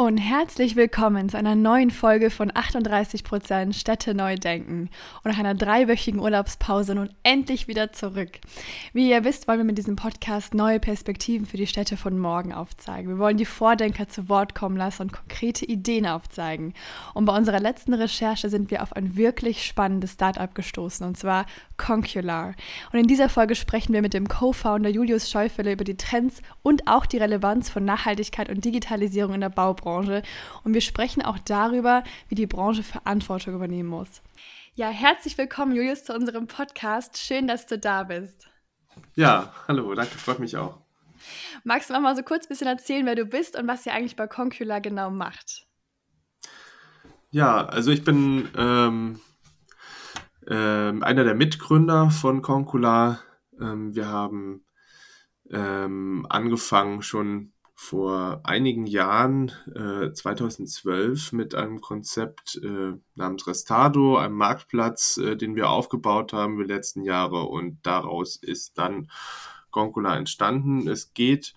Und herzlich willkommen zu einer neuen Folge von 38% Städte neu denken. Und nach einer dreiwöchigen Urlaubspause nun endlich wieder zurück. Wie ihr wisst, wollen wir mit diesem Podcast neue Perspektiven für die Städte von morgen aufzeigen. Wir wollen die Vordenker zu Wort kommen lassen und konkrete Ideen aufzeigen. Und bei unserer letzten Recherche sind wir auf ein wirklich spannendes Startup gestoßen, und zwar Concular. Und in dieser Folge sprechen wir mit dem Co-Founder Julius Schäufele über die Trends und auch die Relevanz von Nachhaltigkeit und Digitalisierung in der Baubranche Branche und wir sprechen auch darüber, wie die Branche Verantwortung übernehmen muss. Ja, herzlich willkommen, Julius, zu unserem Podcast. Schön, dass du da bist. Ja, hallo, danke, freut mich auch. Magst du noch mal so kurz ein bisschen erzählen, wer du bist und was ihr eigentlich bei Concula genau macht? Ja, also ich bin ähm, äh, einer der Mitgründer von Concula. Ähm, wir haben ähm, angefangen schon vor einigen Jahren, äh, 2012, mit einem Konzept äh, namens Restado, einem Marktplatz, äh, den wir aufgebaut haben die letzten Jahre und daraus ist dann Goncola entstanden. Es geht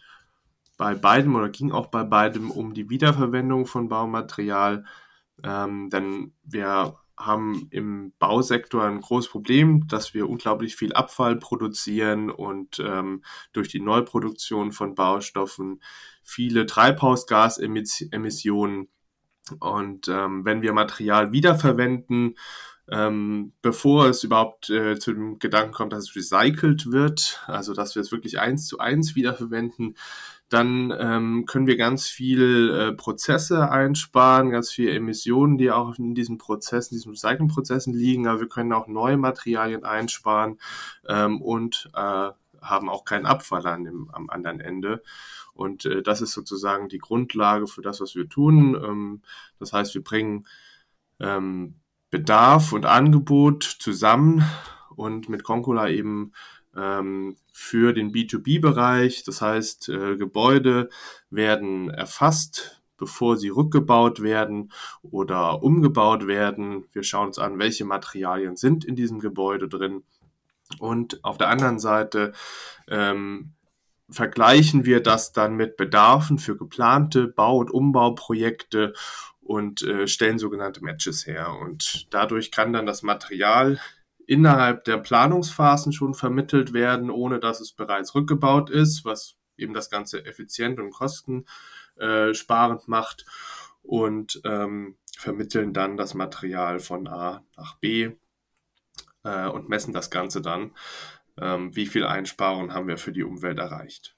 bei beidem oder ging auch bei beidem um die Wiederverwendung von Baumaterial, ähm, denn wir haben im Bausektor ein großes Problem, dass wir unglaublich viel Abfall produzieren und ähm, durch die Neuproduktion von Baustoffen viele Treibhausgasemissionen. Und ähm, wenn wir Material wiederverwenden, ähm, bevor es überhaupt äh, zu dem Gedanken kommt, dass es recycelt wird, also dass wir es wirklich eins zu eins wiederverwenden, dann ähm, können wir ganz viel äh, Prozesse einsparen, ganz viele Emissionen, die auch in diesen Prozessen, diesen Recycling-Prozessen liegen, aber wir können auch neue Materialien einsparen ähm, und äh, haben auch keinen Abfall an dem, am anderen Ende. Und äh, das ist sozusagen die Grundlage für das, was wir tun. Ähm, das heißt, wir bringen ähm, Bedarf und Angebot zusammen und mit Concola eben für den B2B-Bereich. Das heißt, äh, Gebäude werden erfasst, bevor sie rückgebaut werden oder umgebaut werden. Wir schauen uns an, welche Materialien sind in diesem Gebäude drin. Und auf der anderen Seite ähm, vergleichen wir das dann mit Bedarfen für geplante Bau- und Umbauprojekte und äh, stellen sogenannte Matches her. Und dadurch kann dann das Material innerhalb der Planungsphasen schon vermittelt werden, ohne dass es bereits rückgebaut ist, was eben das Ganze effizient und kostensparend macht und ähm, vermitteln dann das Material von A nach B äh, und messen das Ganze dann, ähm, wie viel Einsparungen haben wir für die Umwelt erreicht.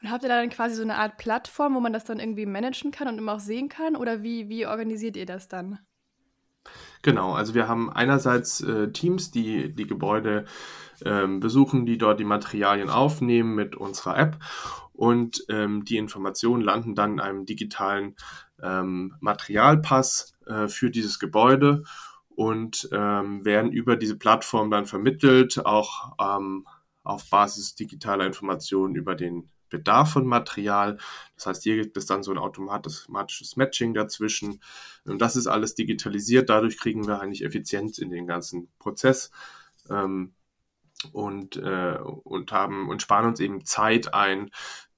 Und habt ihr da dann quasi so eine Art Plattform, wo man das dann irgendwie managen kann und immer auch sehen kann? Oder wie, wie organisiert ihr das dann? Genau, also wir haben einerseits äh, Teams, die die Gebäude ähm, besuchen, die dort die Materialien aufnehmen mit unserer App und ähm, die Informationen landen dann in einem digitalen ähm, Materialpass äh, für dieses Gebäude und ähm, werden über diese Plattform dann vermittelt, auch ähm, auf Basis digitaler Informationen über den Bedarf von Material. Das heißt, hier gibt es dann so ein automatisches Matching dazwischen. Und das ist alles digitalisiert. Dadurch kriegen wir eigentlich Effizienz in den ganzen Prozess ähm, und, äh, und haben und sparen uns eben Zeit ein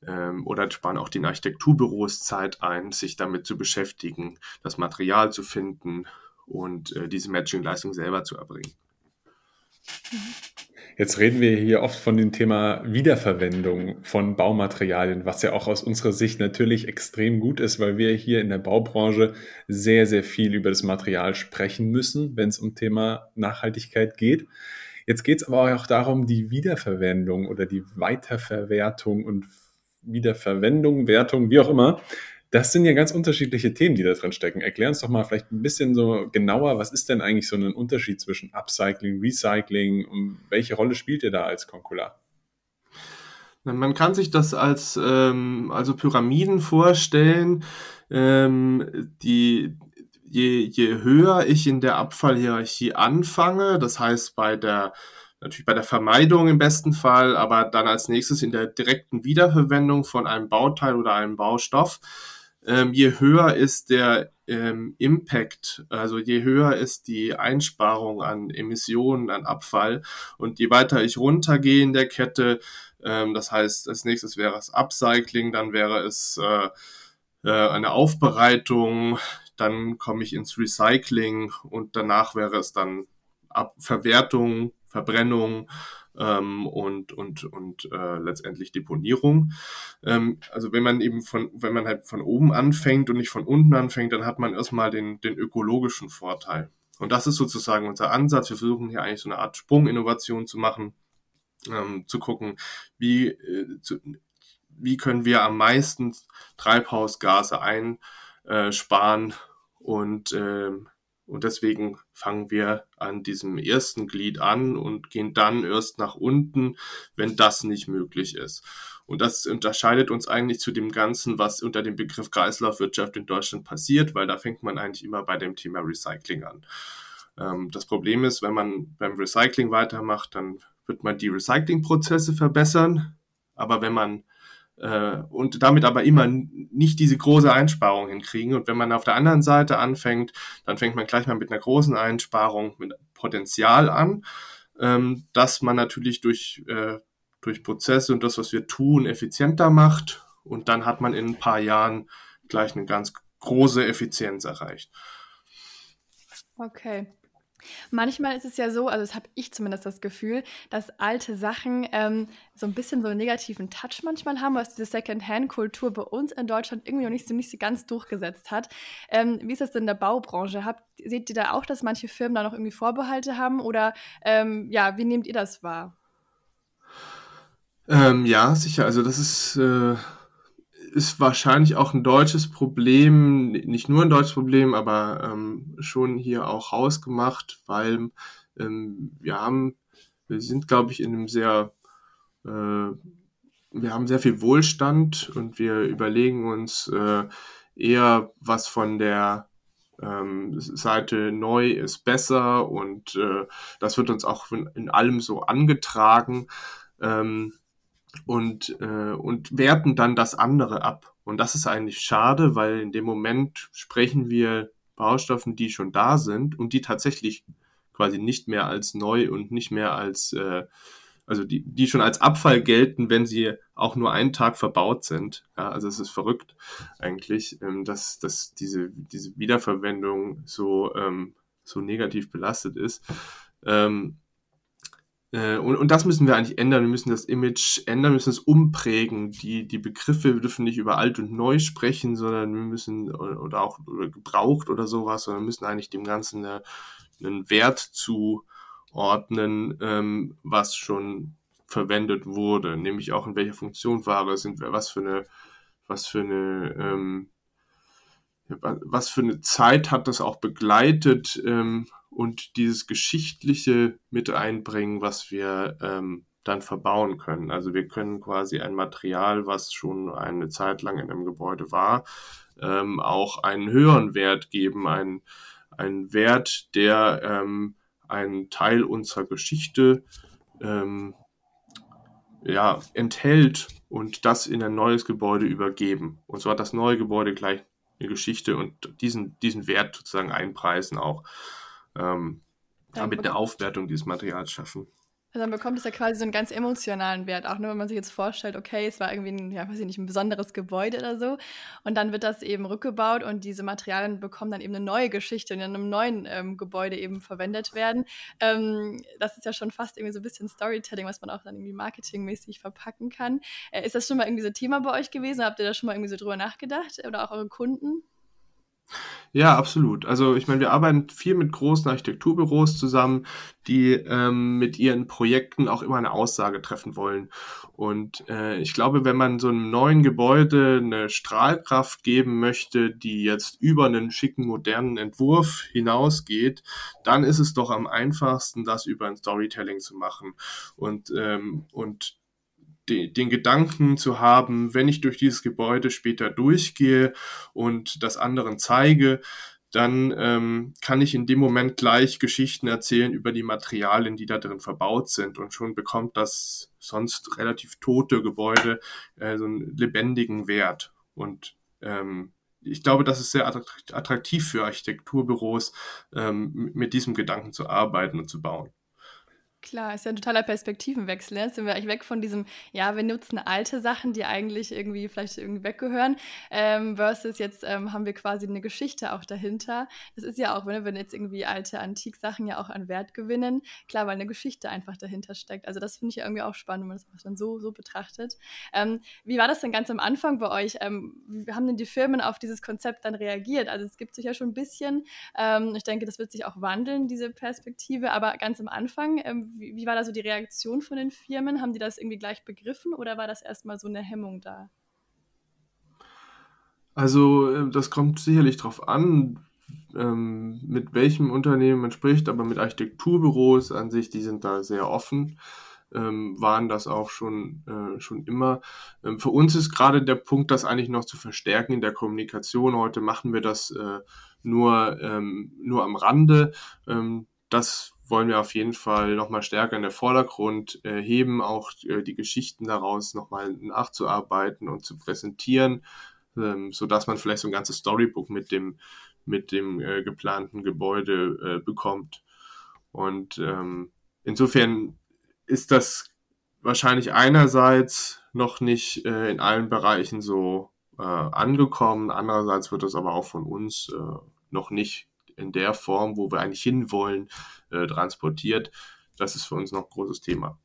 ähm, oder sparen auch den Architekturbüros Zeit ein, sich damit zu beschäftigen, das Material zu finden und äh, diese Matching-Leistung selber zu erbringen. Jetzt reden wir hier oft von dem Thema Wiederverwendung von Baumaterialien, was ja auch aus unserer Sicht natürlich extrem gut ist, weil wir hier in der Baubranche sehr, sehr viel über das Material sprechen müssen, wenn es um Thema Nachhaltigkeit geht. Jetzt geht es aber auch darum, die Wiederverwendung oder die Weiterverwertung und Wiederverwendung, Wertung, wie auch immer, das sind ja ganz unterschiedliche Themen, die da drin stecken. Erklär uns doch mal vielleicht ein bisschen so genauer, was ist denn eigentlich so ein Unterschied zwischen Upcycling, Recycling und welche Rolle spielt ihr da als Concular? Man kann sich das als ähm, also Pyramiden vorstellen. Ähm, die, je, je höher ich in der Abfallhierarchie anfange, das heißt bei der natürlich bei der Vermeidung im besten Fall, aber dann als nächstes in der direkten Wiederverwendung von einem Bauteil oder einem Baustoff, ähm, je höher ist der ähm, Impact, also je höher ist die Einsparung an Emissionen, an Abfall und je weiter ich runtergehe in der Kette, ähm, das heißt, als nächstes wäre es Upcycling, dann wäre es äh, äh, eine Aufbereitung, dann komme ich ins Recycling und danach wäre es dann Ab Verwertung, Verbrennung ähm, und, und, und äh, letztendlich Deponierung. Ähm, also wenn man eben von, wenn man halt von oben anfängt und nicht von unten anfängt, dann hat man erstmal den, den ökologischen Vorteil. Und das ist sozusagen unser Ansatz. Wir versuchen hier eigentlich so eine Art Sprunginnovation zu machen, ähm, zu gucken, wie, äh, zu, wie können wir am meisten Treibhausgase einsparen und ähm, und deswegen fangen wir an diesem ersten Glied an und gehen dann erst nach unten, wenn das nicht möglich ist. Und das unterscheidet uns eigentlich zu dem Ganzen, was unter dem Begriff Kreislaufwirtschaft in Deutschland passiert, weil da fängt man eigentlich immer bei dem Thema Recycling an. Ähm, das Problem ist, wenn man beim Recycling weitermacht, dann wird man die Recyclingprozesse verbessern. Aber wenn man und damit aber immer nicht diese große Einsparung hinkriegen. Und wenn man auf der anderen Seite anfängt, dann fängt man gleich mal mit einer großen Einsparung, mit Potenzial an, ähm, dass man natürlich durch, äh, durch Prozesse und das, was wir tun, effizienter macht. Und dann hat man in ein paar Jahren gleich eine ganz große Effizienz erreicht. Okay. Manchmal ist es ja so, also das habe ich zumindest das Gefühl, dass alte Sachen ähm, so ein bisschen so einen negativen Touch manchmal haben, was diese Second-Hand-Kultur bei uns in Deutschland irgendwie noch nicht so, nicht so ganz durchgesetzt hat. Ähm, wie ist das denn in der Baubranche? Habt, seht ihr da auch, dass manche Firmen da noch irgendwie Vorbehalte haben oder ähm, ja, wie nehmt ihr das wahr? Ähm, ja, sicher. Also das ist äh, ist wahrscheinlich auch ein deutsches Problem, nicht nur ein deutsches Problem, aber ähm, schon hier auch hausgemacht, weil ähm, wir haben, wir sind, glaube ich, in einem sehr, äh, wir haben sehr viel Wohlstand und wir überlegen uns äh, eher, was von der ähm, Seite neu ist besser und äh, das wird uns auch in, in allem so angetragen. Ähm, und, äh, und werten dann das andere ab. Und das ist eigentlich schade, weil in dem Moment sprechen wir Baustoffen, die schon da sind und die tatsächlich quasi nicht mehr als neu und nicht mehr als, äh, also die, die schon als Abfall gelten, wenn sie auch nur einen Tag verbaut sind. Ja, also es ist verrückt eigentlich, ähm, dass, dass diese, diese Wiederverwendung so, ähm, so negativ belastet ist. Ähm, äh, und, und das müssen wir eigentlich ändern. Wir müssen das Image ändern, wir müssen es umprägen. Die, die Begriffe, wir dürfen nicht über alt und neu sprechen, sondern wir müssen, oder auch oder gebraucht oder sowas, sondern wir müssen eigentlich dem Ganzen eine, einen Wert zuordnen, ähm, was schon verwendet wurde, nämlich auch in welcher Funktion Ware sind was für eine, was für eine, ähm, was für eine Zeit hat das auch begleitet, ähm, und dieses Geschichtliche mit einbringen, was wir ähm, dann verbauen können. Also wir können quasi ein Material, was schon eine Zeit lang in einem Gebäude war, ähm, auch einen höheren Wert geben, einen, einen Wert, der ähm, einen Teil unserer Geschichte ähm, ja, enthält und das in ein neues Gebäude übergeben. Und so hat das neue Gebäude gleich eine Geschichte und diesen, diesen Wert sozusagen einpreisen auch ähm, damit eine Aufwertung dieses Materials schaffen. Also dann bekommt es ja quasi so einen ganz emotionalen Wert, auch nur wenn man sich jetzt vorstellt, okay, es war irgendwie ein, ja, weiß ich nicht, ein besonderes Gebäude oder so. Und dann wird das eben rückgebaut und diese Materialien bekommen dann eben eine neue Geschichte und in einem neuen ähm, Gebäude eben verwendet werden. Ähm, das ist ja schon fast irgendwie so ein bisschen Storytelling, was man auch dann irgendwie marketingmäßig verpacken kann. Äh, ist das schon mal irgendwie so Thema bei euch gewesen? Habt ihr da schon mal irgendwie so drüber nachgedacht? Oder auch eure Kunden? Ja, absolut. Also ich meine, wir arbeiten viel mit großen Architekturbüros zusammen, die ähm, mit ihren Projekten auch immer eine Aussage treffen wollen. Und äh, ich glaube, wenn man so einem neuen Gebäude eine Strahlkraft geben möchte, die jetzt über einen schicken, modernen Entwurf hinausgeht, dann ist es doch am einfachsten, das über ein Storytelling zu machen. Und, ähm, und de, den Gedanken zu haben, wenn ich durch dieses Gebäude später durchgehe und das anderen zeige, dann ähm, kann ich in dem Moment gleich Geschichten erzählen über die Materialien, die da drin verbaut sind. Und schon bekommt das sonst relativ tote Gebäude äh, so einen lebendigen Wert. Und ähm, ich glaube, das ist sehr attraktiv für Architekturbüros, ähm, mit diesem Gedanken zu arbeiten und zu bauen. Klar, ist ja ein totaler Perspektivenwechsel. Ne? Jetzt sind wir eigentlich weg von diesem, ja, wir nutzen alte Sachen, die eigentlich irgendwie vielleicht irgendwie weggehören, ähm, versus jetzt ähm, haben wir quasi eine Geschichte auch dahinter. Das ist ja auch, wenn, wenn jetzt irgendwie alte Antiksachen ja auch an Wert gewinnen, klar, weil eine Geschichte einfach dahinter steckt. Also das finde ich irgendwie auch spannend, wenn man das dann so, so betrachtet. Ähm, wie war das denn ganz am Anfang bei euch? Ähm, wie haben denn die Firmen auf dieses Konzept dann reagiert? Also es gibt sich ja schon ein bisschen, ähm, ich denke, das wird sich auch wandeln, diese Perspektive, aber ganz am Anfang, ähm, wie, wie war da so die Reaktion von den Firmen? Haben die das irgendwie gleich begriffen oder war das erstmal so eine Hemmung da? Also äh, das kommt sicherlich darauf an, ähm, mit welchem Unternehmen man spricht, aber mit Architekturbüros an sich, die sind da sehr offen, ähm, waren das auch schon, äh, schon immer. Ähm, für uns ist gerade der Punkt, das eigentlich noch zu verstärken in der Kommunikation. Heute machen wir das äh, nur, ähm, nur am Rande. Ähm, das wollen wir auf jeden Fall nochmal stärker in den Vordergrund äh, heben, auch äh, die Geschichten daraus nochmal nachzuarbeiten und zu präsentieren, ähm, sodass man vielleicht so ein ganzes Storybook mit dem, mit dem äh, geplanten Gebäude äh, bekommt. Und ähm, insofern ist das wahrscheinlich einerseits noch nicht äh, in allen Bereichen so äh, angekommen, andererseits wird das aber auch von uns noch nicht in der Form, wo wir eigentlich hinwollen, äh, transportiert. Das ist für uns noch ein großes Thema.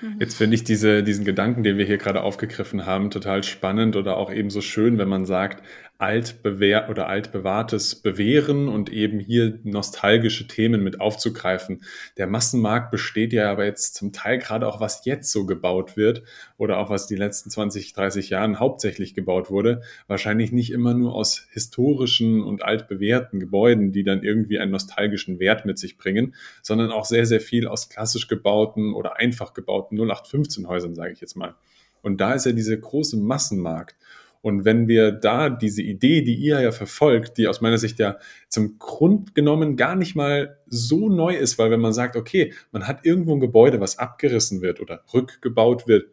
Mhm. Jetzt finde ich diese, diesen Gedanken, den wir hier gerade aufgegriffen haben, total spannend oder auch eben so schön, wenn man sagt, altbewährt oder altbewahrtes bewähren und eben hier nostalgische Themen mit aufzugreifen. Der Massenmarkt besteht ja aber jetzt zum Teil gerade auch, was jetzt so gebaut wird oder auch was die letzten 20, 30 Jahren hauptsächlich gebaut wurde, wahrscheinlich nicht immer nur aus historischen und altbewährten Gebäuden, die dann irgendwie einen nostalgischen Wert mit sich bringen, sondern auch sehr, sehr viel aus klassisch gebauten oder einfach gebauten 0815 Häusern, sage ich jetzt mal. Und da ist ja dieser große Massenmarkt. Und wenn wir da diese Idee, die ihr ja verfolgt, die aus meiner Sicht ja zum Grund genommen gar nicht mal so neu ist, weil wenn man sagt, okay, man hat irgendwo ein Gebäude, was abgerissen wird oder rückgebaut wird,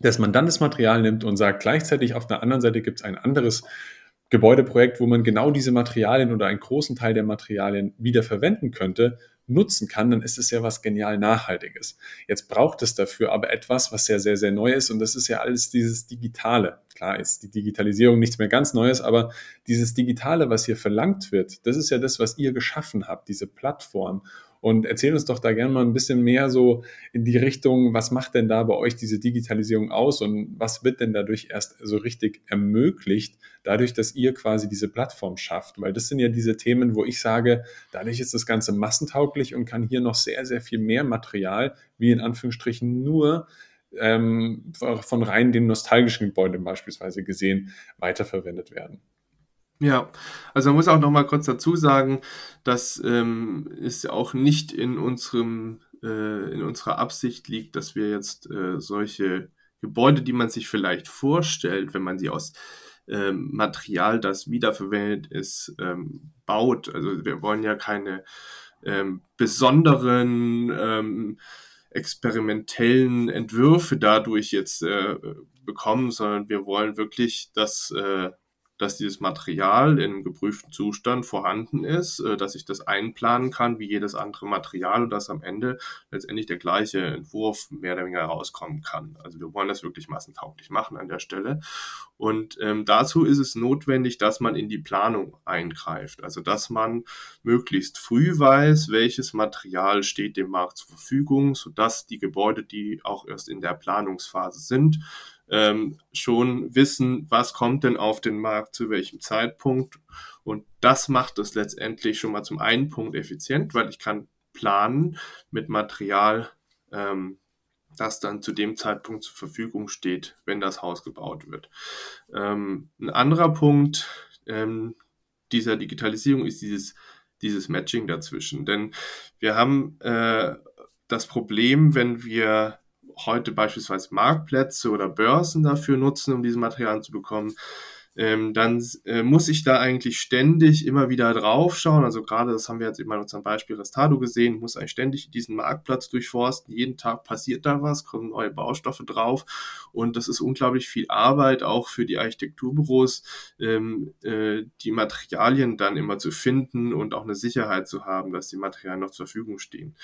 dass man dann das Material nimmt und sagt, gleichzeitig auf der anderen Seite gibt es ein anderes Gebäudeprojekt, wo man genau diese Materialien oder einen großen Teil der Materialien wieder verwenden könnte, nutzen kann, dann ist es ja was genial Nachhaltiges. Jetzt braucht es dafür aber etwas, was ja sehr, sehr neu ist und das ist ja alles dieses Digitale. Klar ist die Digitalisierung nichts mehr ganz Neues, aber dieses Digitale, was hier verlangt wird, das ist ja das, was ihr geschaffen habt, diese Plattform. Und erzähl uns doch da gerne mal ein bisschen mehr so in die Richtung, was macht denn da bei euch diese Digitalisierung aus und was wird denn dadurch erst so richtig ermöglicht, dadurch, dass ihr quasi diese Plattform schafft? Weil das sind ja diese Themen, wo ich sage, dadurch ist das Ganze massentauglich und kann hier noch sehr, sehr viel mehr Material, wie in Anführungsstrichen nur ähm, von rein den nostalgischen Gebäuden beispielsweise gesehen, weiterverwendet werden. Ja, also man muss auch noch mal kurz dazu sagen, dass ähm, es auch nicht in unserem äh, in unserer Absicht liegt, dass wir jetzt äh, solche Gebäude, die man sich vielleicht vorstellt, wenn man sie aus ähm, Material, das wiederverwendet ist, ähm, baut. Also wir wollen ja keine ähm, besonderen ähm, experimentellen Entwürfe dadurch jetzt äh, bekommen, sondern wir wollen wirklich, dass äh, dass dieses Material in einem geprüften Zustand vorhanden ist, äh, dass ich das einplanen kann wie jedes andere Material und dass am Ende letztendlich der gleiche Entwurf mehr oder weniger rauskommen kann. Also wir wollen das wirklich massentauglich machen an der Stelle. Und ähm, dazu ist es notwendig, dass man in die Planung eingreift. Also dass man möglichst früh weiß, welches Material steht dem Markt zur Verfügung, sodass die Gebäude, die auch erst in der Planungsphase sind, ähm, schon wissen, was kommt denn auf den Markt zu welchem Zeitpunkt. Und das macht es letztendlich schon mal zum einen Punkt effizient, weil ich kann planen mit Material, ähm, das dann zu dem Zeitpunkt zur Verfügung steht, wenn das Haus gebaut wird. Ähm, ein anderer Punkt ähm, dieser Digitalisierung ist dieses, dieses Matching dazwischen. Denn wir haben äh, das Problem, wenn wir heute beispielsweise Marktplätze oder Börsen dafür nutzen, um diese Materialien zu bekommen, ähm, dann äh, muss ich da eigentlich ständig immer wieder drauf schauen. Also gerade, das haben wir jetzt eben in unserem Beispiel Restado gesehen, muss eigentlich ständig diesen Marktplatz durchforsten. Jeden Tag passiert da was, kommen neue Baustoffe drauf und das ist unglaublich viel Arbeit, auch für die Architekturbüros, ähm, äh, die Materialien dann immer zu finden und auch eine Sicherheit zu haben, dass die Materialien noch zur Verfügung stehen.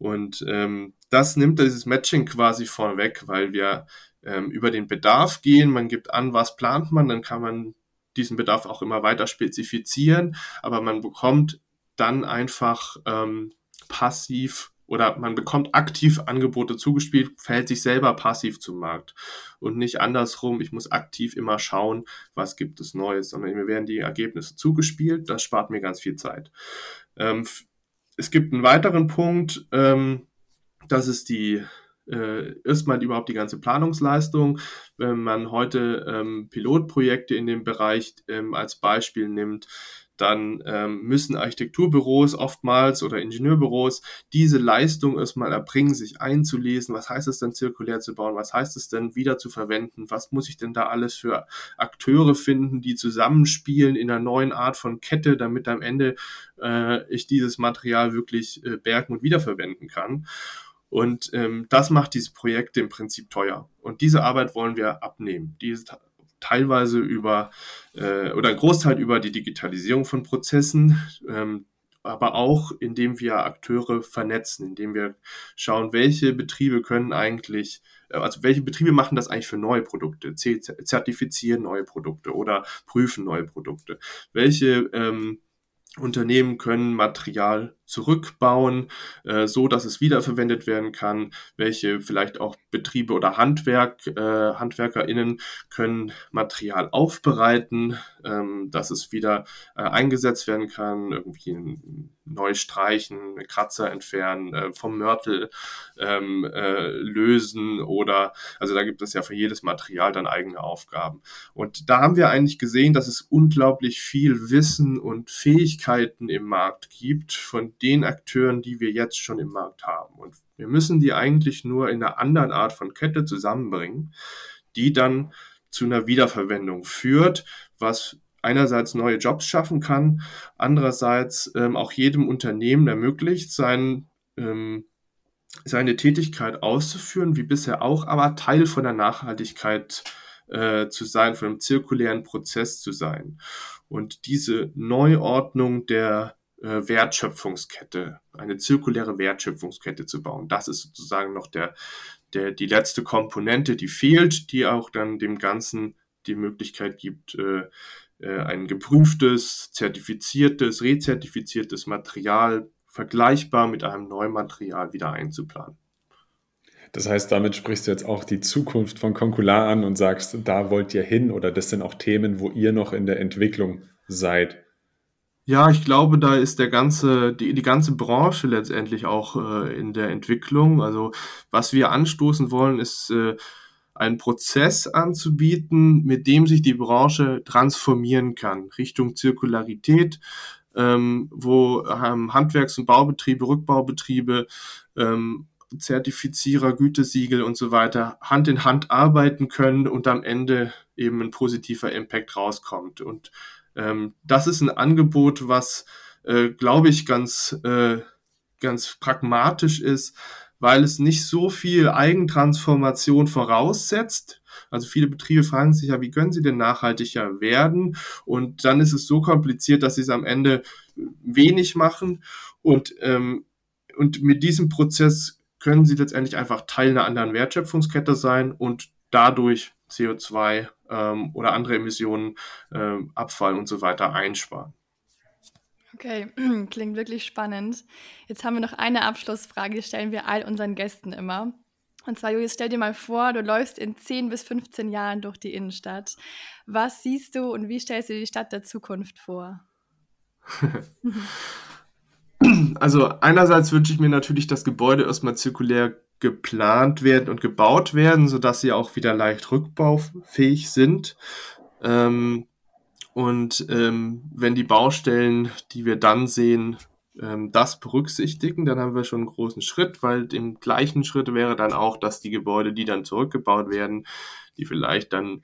Und ähm, das nimmt dieses Matching quasi vorweg, weil wir ähm, über den Bedarf gehen. Man gibt an, was plant man, dann kann man diesen Bedarf auch immer weiter spezifizieren, aber man bekommt dann einfach ähm, passiv oder man bekommt aktiv Angebote zugespielt, verhält sich selber passiv zum Markt und nicht andersrum, ich muss aktiv immer schauen, was gibt es Neues, sondern mir werden die Ergebnisse zugespielt, das spart mir ganz viel Zeit. Ähm, es gibt einen weiteren Punkt, ähm, das ist die äh, erstmal überhaupt die ganze Planungsleistung. Wenn man heute ähm, Pilotprojekte in dem Bereich ähm, als Beispiel nimmt, dann ähm, müssen Architekturbüros oftmals oder Ingenieurbüros diese Leistung erstmal erbringen, sich einzulesen. Was heißt es denn, zirkulär zu bauen? Was heißt es denn, wieder zu verwenden? Was muss ich denn da alles für Akteure finden, die zusammenspielen in einer neuen Art von Kette, damit am Ende äh, ich dieses Material wirklich äh, bergen und wiederverwenden kann? Und ähm, das macht diese Projekte im Prinzip teuer. Und diese Arbeit wollen wir abnehmen. Die ist teilweise über äh, oder ein Großteil über die Digitalisierung von Prozessen, ähm, aber auch indem wir Akteure vernetzen, indem wir schauen, welche Betriebe können eigentlich, äh, also welche Betriebe machen das eigentlich für neue Produkte, zertifizieren neue Produkte oder prüfen neue Produkte. Welche ähm, Unternehmen können Material zurückbauen, äh, so dass es wiederverwendet werden kann. Welche vielleicht auch Betriebe oder Handwerk, äh, HandwerkerInnen können Material aufbereiten, ähm, dass es wieder äh, eingesetzt werden kann, irgendwie neu streichen, Kratzer entfernen, äh, vom Mörtel ähm, äh, lösen oder, also da gibt es ja für jedes Material dann eigene Aufgaben. Und da haben wir eigentlich gesehen, dass es unglaublich viel Wissen und Fähigkeiten im Markt gibt, von den Akteuren, die wir jetzt schon im Markt haben. Und wir müssen die eigentlich nur in einer anderen Art von Kette zusammenbringen, die dann zu einer Wiederverwendung führt, was einerseits neue Jobs schaffen kann, andererseits ähm, auch jedem Unternehmen ermöglicht, sein, ähm, seine Tätigkeit auszuführen, wie bisher auch, aber Teil von der Nachhaltigkeit äh, zu sein, von einem zirkulären Prozess zu sein. Und diese Neuordnung der Wertschöpfungskette, eine zirkuläre Wertschöpfungskette zu bauen. Das ist sozusagen noch der, der, die letzte Komponente, die fehlt, die auch dann dem Ganzen die Möglichkeit gibt, äh, äh, ein geprüftes, zertifiziertes, rezertifiziertes Material vergleichbar mit einem neuen Material wieder einzuplanen. Das heißt, damit sprichst du jetzt auch die Zukunft von Concular an und sagst, da wollt ihr hin oder das sind auch Themen, wo ihr noch in der Entwicklung seid. Ja, ich glaube, da ist der ganze, die, die ganze Branche letztendlich auch äh, in der Entwicklung. Also was wir anstoßen wollen, ist äh, einen Prozess anzubieten, mit dem sich die Branche transformieren kann, Richtung Zirkularität, ähm, wo ähm, Handwerks- und Baubetriebe, Rückbaubetriebe, ähm, Zertifizierer, Gütesiegel und so weiter Hand in Hand arbeiten können und am Ende eben ein positiver Impact rauskommt. Und ähm, das ist ein Angebot, was, äh, glaube ich, ganz, äh, ganz pragmatisch ist, weil es nicht so viel Eigentransformation voraussetzt. Also viele Betriebe fragen sich ja, wie können sie denn nachhaltiger werden? Und dann ist es so kompliziert, dass sie es am Ende wenig machen. Und, ähm, und mit diesem Prozess können sie letztendlich einfach Teil einer anderen Wertschöpfungskette sein und dadurch CO2 ähm, oder andere Emissionen, ähm, Abfall und so weiter einsparen. Okay, klingt wirklich spannend. Jetzt haben wir noch eine Abschlussfrage, die stellen wir all unseren Gästen immer. Und zwar, Julius, stell dir mal vor, du läufst in 10 bis 15 Jahren durch die Innenstadt. Was siehst du und wie stellst du dir die Stadt der Zukunft vor? also einerseits wünsche ich mir natürlich, dass Gebäude erstmal zirkulär geplant werden und gebaut werden, sodass sie auch wieder leicht rückbaufähig sind. Ähm, und ähm, wenn die Baustellen, die wir dann sehen, ähm, das berücksichtigen, dann haben wir schon einen großen Schritt, weil im gleichen Schritt wäre dann auch, dass die Gebäude, die dann zurückgebaut werden, die vielleicht dann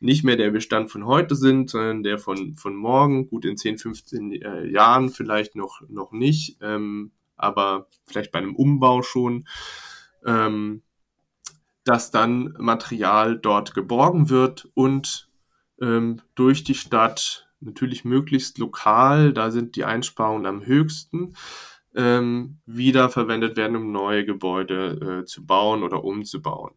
nicht mehr der Bestand von heute sind, sondern der von, von morgen, gut in 10, 15 äh, Jahren vielleicht noch, noch nicht, ähm, aber vielleicht bei einem Umbau schon, ähm, dass dann Material dort geborgen wird und ähm, durch die Stadt natürlich möglichst lokal, da sind die Einsparungen am höchsten, ähm, wiederverwendet werden, um neue Gebäude äh, zu bauen oder umzubauen.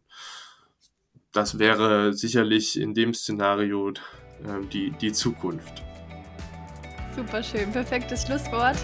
Das wäre sicherlich in dem Szenario äh, die, die Zukunft. Super schön, perfektes Schlusswort.